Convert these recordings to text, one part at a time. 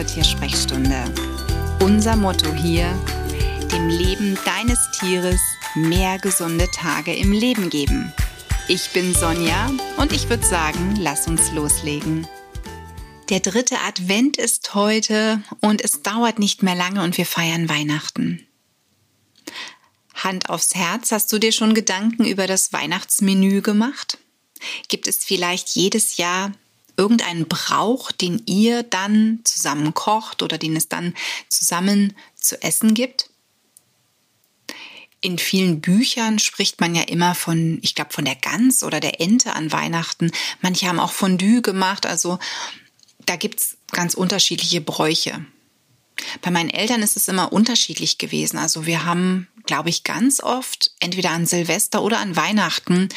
zur Tiersprechstunde. Unser Motto hier, dem Leben deines Tieres mehr gesunde Tage im Leben geben. Ich bin Sonja und ich würde sagen, lass uns loslegen. Der dritte Advent ist heute und es dauert nicht mehr lange und wir feiern Weihnachten. Hand aufs Herz, hast du dir schon Gedanken über das Weihnachtsmenü gemacht? Gibt es vielleicht jedes Jahr irgendeinen Brauch, den ihr dann zusammen kocht oder den es dann zusammen zu essen gibt? In vielen Büchern spricht man ja immer von, ich glaube, von der Gans oder der Ente an Weihnachten. Manche haben auch Fondue gemacht. Also da gibt's ganz unterschiedliche Bräuche. Bei meinen Eltern ist es immer unterschiedlich gewesen. Also wir haben, glaube ich, ganz oft entweder an Silvester oder an Weihnachten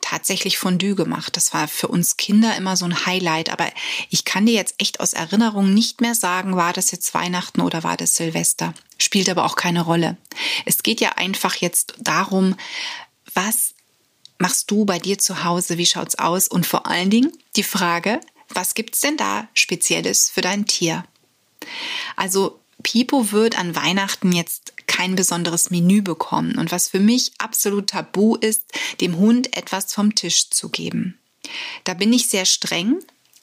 tatsächlich Fondue gemacht. Das war für uns Kinder immer so ein Highlight. Aber ich kann dir jetzt echt aus Erinnerung nicht mehr sagen, war das jetzt Weihnachten oder war das Silvester. Spielt aber auch keine Rolle. Es geht ja einfach jetzt darum, was machst du bei dir zu Hause? Wie schaut's aus? Und vor allen Dingen die Frage, was gibt's denn da Spezielles für dein Tier? Also Pipo wird an Weihnachten jetzt kein besonderes Menü bekommen. Und was für mich absolut tabu ist, dem Hund etwas vom Tisch zu geben. Da bin ich sehr streng.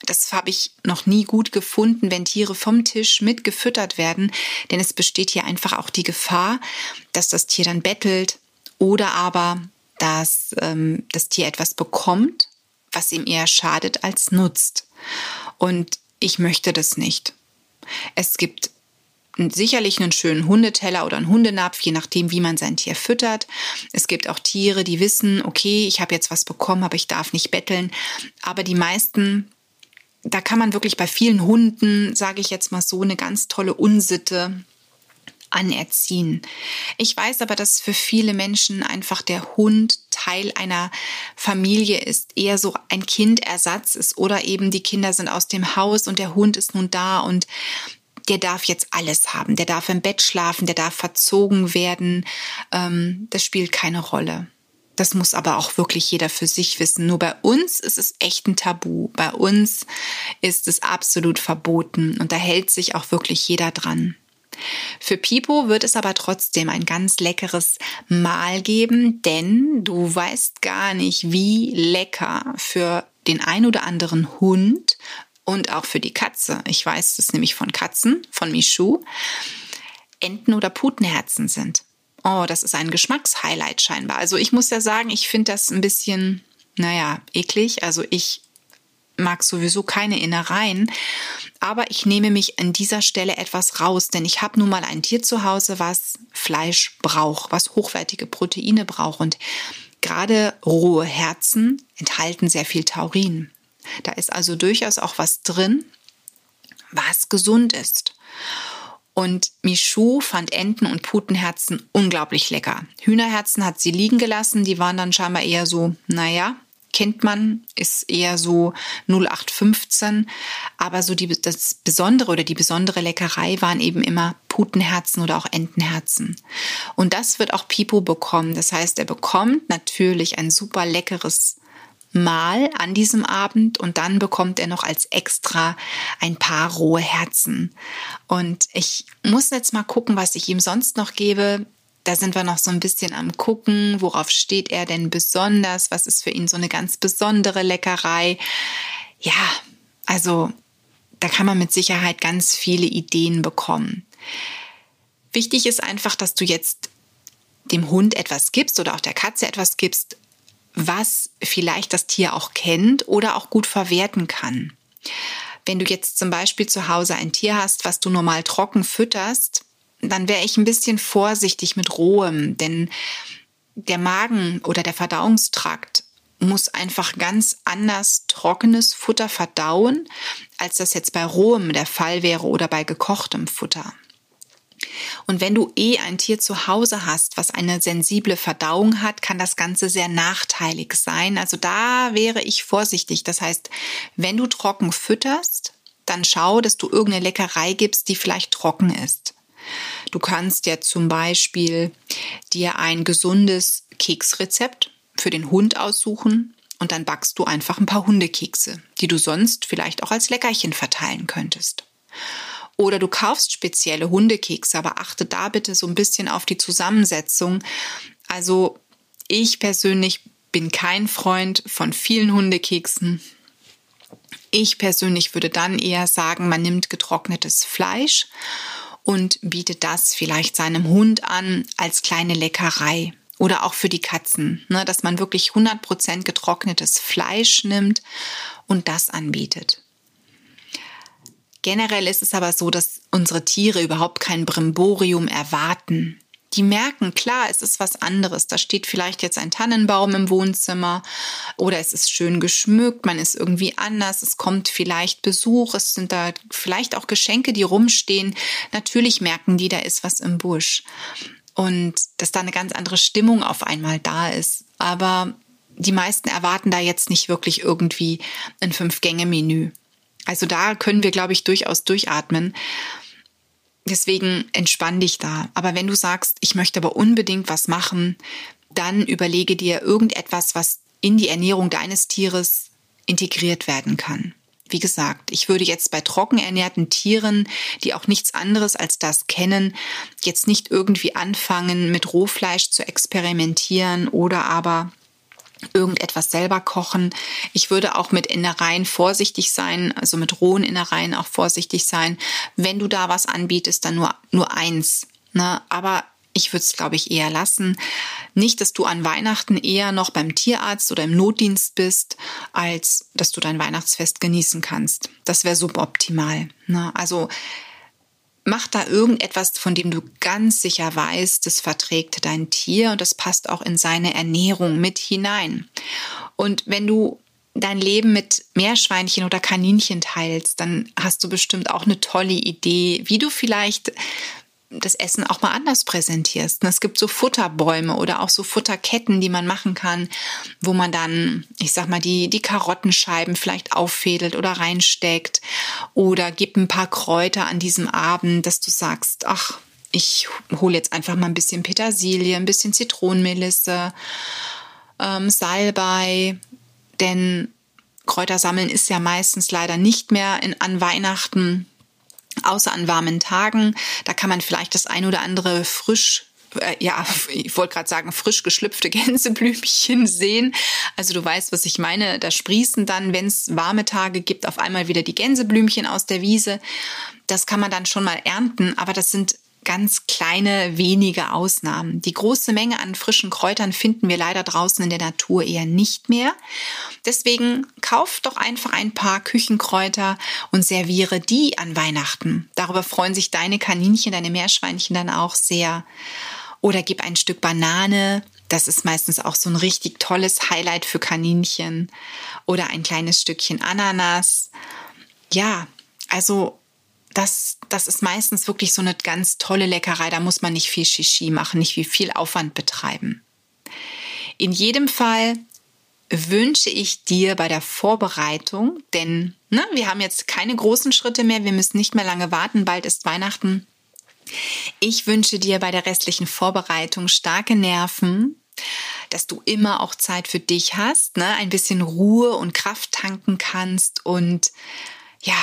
Das habe ich noch nie gut gefunden, wenn Tiere vom Tisch mitgefüttert werden, denn es besteht hier einfach auch die Gefahr, dass das Tier dann bettelt oder aber, dass ähm, das Tier etwas bekommt, was ihm eher schadet als nutzt. Und ich möchte das nicht. Es gibt sicherlich einen schönen Hundeteller oder einen Hundenapf, je nachdem, wie man sein Tier füttert. Es gibt auch Tiere, die wissen, okay, ich habe jetzt was bekommen, aber ich darf nicht betteln. Aber die meisten, da kann man wirklich bei vielen Hunden, sage ich jetzt mal so, eine ganz tolle Unsitte anerziehen. Ich weiß aber, dass für viele Menschen einfach der Hund Teil einer Familie ist, eher so ein Kindersatz ist oder eben die Kinder sind aus dem Haus und der Hund ist nun da und der darf jetzt alles haben. Der darf im Bett schlafen, der darf verzogen werden. Ähm, das spielt keine Rolle. Das muss aber auch wirklich jeder für sich wissen. Nur bei uns ist es echt ein Tabu. Bei uns ist es absolut verboten und da hält sich auch wirklich jeder dran. Für Pipo wird es aber trotzdem ein ganz leckeres Mahl geben, denn du weißt gar nicht, wie lecker für den ein oder anderen Hund und auch für die Katze. Ich weiß es nämlich von Katzen, von Michu, Enten oder Putenherzen sind. Oh, das ist ein Geschmackshighlight scheinbar. Also ich muss ja sagen, ich finde das ein bisschen, naja, eklig. Also ich mag sowieso keine Innereien, aber ich nehme mich an dieser Stelle etwas raus, denn ich habe nun mal ein Tier zu Hause, was Fleisch braucht, was hochwertige Proteine braucht und gerade rohe Herzen enthalten sehr viel Taurin. Da ist also durchaus auch was drin, was gesund ist. Und Michou fand Enten- und Putenherzen unglaublich lecker. Hühnerherzen hat sie liegen gelassen, die waren dann scheinbar eher so, naja, kennt man, ist eher so 0815. Aber so die, das Besondere oder die besondere Leckerei waren eben immer Putenherzen oder auch Entenherzen. Und das wird auch Pipo bekommen. Das heißt, er bekommt natürlich ein super leckeres Mal an diesem Abend und dann bekommt er noch als extra ein paar rohe Herzen. Und ich muss jetzt mal gucken, was ich ihm sonst noch gebe. Da sind wir noch so ein bisschen am gucken, worauf steht er denn besonders, was ist für ihn so eine ganz besondere Leckerei. Ja, also da kann man mit Sicherheit ganz viele Ideen bekommen. Wichtig ist einfach, dass du jetzt dem Hund etwas gibst oder auch der Katze etwas gibst, was vielleicht das Tier auch kennt oder auch gut verwerten kann. Wenn du jetzt zum Beispiel zu Hause ein Tier hast, was du normal trocken fütterst, dann wäre ich ein bisschen vorsichtig mit rohem, denn der Magen oder der Verdauungstrakt muss einfach ganz anders trockenes Futter verdauen, als das jetzt bei rohem der Fall wäre oder bei gekochtem Futter. Und wenn du eh ein Tier zu Hause hast, was eine sensible Verdauung hat, kann das Ganze sehr nachteilig sein. Also da wäre ich vorsichtig. Das heißt, wenn du trocken fütterst, dann schau, dass du irgendeine Leckerei gibst, die vielleicht trocken ist. Du kannst ja zum Beispiel dir ein gesundes Keksrezept für den Hund aussuchen und dann backst du einfach ein paar Hundekekse, die du sonst vielleicht auch als Leckerchen verteilen könntest. Oder du kaufst spezielle Hundekekse, aber achte da bitte so ein bisschen auf die Zusammensetzung. Also ich persönlich bin kein Freund von vielen Hundekeksen. Ich persönlich würde dann eher sagen, man nimmt getrocknetes Fleisch und bietet das vielleicht seinem Hund an als kleine Leckerei oder auch für die Katzen, ne, dass man wirklich 100% getrocknetes Fleisch nimmt und das anbietet. Generell ist es aber so, dass unsere Tiere überhaupt kein Brimborium erwarten die merken, klar, es ist was anderes. Da steht vielleicht jetzt ein Tannenbaum im Wohnzimmer oder es ist schön geschmückt, man ist irgendwie anders, es kommt vielleicht Besuch, es sind da vielleicht auch Geschenke, die rumstehen. Natürlich merken die, da ist was im Busch und dass da eine ganz andere Stimmung auf einmal da ist. Aber die meisten erwarten da jetzt nicht wirklich irgendwie ein Fünf-Gänge-Menü. Also da können wir, glaube ich, durchaus durchatmen. Deswegen entspann dich da. Aber wenn du sagst, ich möchte aber unbedingt was machen, dann überlege dir irgendetwas, was in die Ernährung deines Tieres integriert werden kann. Wie gesagt, ich würde jetzt bei trocken ernährten Tieren, die auch nichts anderes als das kennen, jetzt nicht irgendwie anfangen, mit Rohfleisch zu experimentieren oder aber irgendetwas selber kochen. Ich würde auch mit Innereien vorsichtig sein, also mit rohen Innereien auch vorsichtig sein. Wenn du da was anbietest, dann nur, nur eins. Ne? Aber ich würde es, glaube ich, eher lassen. Nicht, dass du an Weihnachten eher noch beim Tierarzt oder im Notdienst bist, als dass du dein Weihnachtsfest genießen kannst. Das wäre suboptimal. Ne? Also mach da irgendetwas, von dem du ganz sicher weißt, das verträgt dein Tier und das passt auch in seine Ernährung mit hinein. Und wenn du dein Leben mit Meerschweinchen oder Kaninchen teilst, dann hast du bestimmt auch eine tolle Idee, wie du vielleicht das Essen auch mal anders präsentierst. Es gibt so Futterbäume oder auch so Futterketten, die man machen kann, wo man dann, ich sag mal, die, die Karottenscheiben vielleicht auffädelt oder reinsteckt oder gib ein paar Kräuter an diesem Abend, dass du sagst, ach, ich hole jetzt einfach mal ein bisschen Petersilie, ein bisschen Zitronenmelisse, ähm, Salbei, denn Kräutersammeln ist ja meistens leider nicht mehr in, an Weihnachten außer an warmen Tagen. Da kann man vielleicht das ein oder andere frisch äh, ja, ich wollte gerade sagen, frisch geschlüpfte Gänseblümchen sehen. Also du weißt, was ich meine. Da sprießen dann, wenn es warme Tage gibt, auf einmal wieder die Gänseblümchen aus der Wiese. Das kann man dann schon mal ernten, aber das sind ganz kleine, wenige Ausnahmen. Die große Menge an frischen Kräutern finden wir leider draußen in der Natur eher nicht mehr. Deswegen kauf doch einfach ein paar Küchenkräuter und serviere die an Weihnachten. Darüber freuen sich deine Kaninchen, deine Meerschweinchen dann auch sehr. Oder gib ein Stück Banane. Das ist meistens auch so ein richtig tolles Highlight für Kaninchen. Oder ein kleines Stückchen Ananas. Ja, also das, das ist meistens wirklich so eine ganz tolle Leckerei. Da muss man nicht viel Shishi machen, nicht viel Aufwand betreiben. In jedem Fall wünsche ich dir bei der Vorbereitung, denn ne, wir haben jetzt keine großen Schritte mehr, wir müssen nicht mehr lange warten, bald ist Weihnachten. Ich wünsche dir bei der restlichen Vorbereitung starke Nerven, dass du immer auch Zeit für dich hast, ne, ein bisschen Ruhe und Kraft tanken kannst und ja,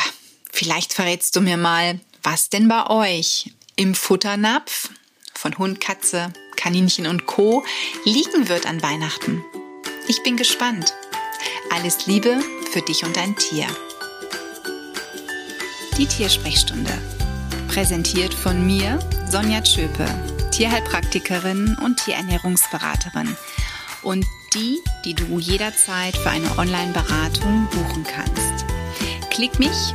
Vielleicht verrätst du mir mal, was denn bei euch im Futternapf von Hund, Katze, Kaninchen und Co. liegen wird an Weihnachten. Ich bin gespannt. Alles Liebe für dich und dein Tier. Die Tiersprechstunde. Präsentiert von mir, Sonja Tschöpe, Tierheilpraktikerin und Tierernährungsberaterin. Und die, die du jederzeit für eine Online-Beratung buchen kannst. Klick mich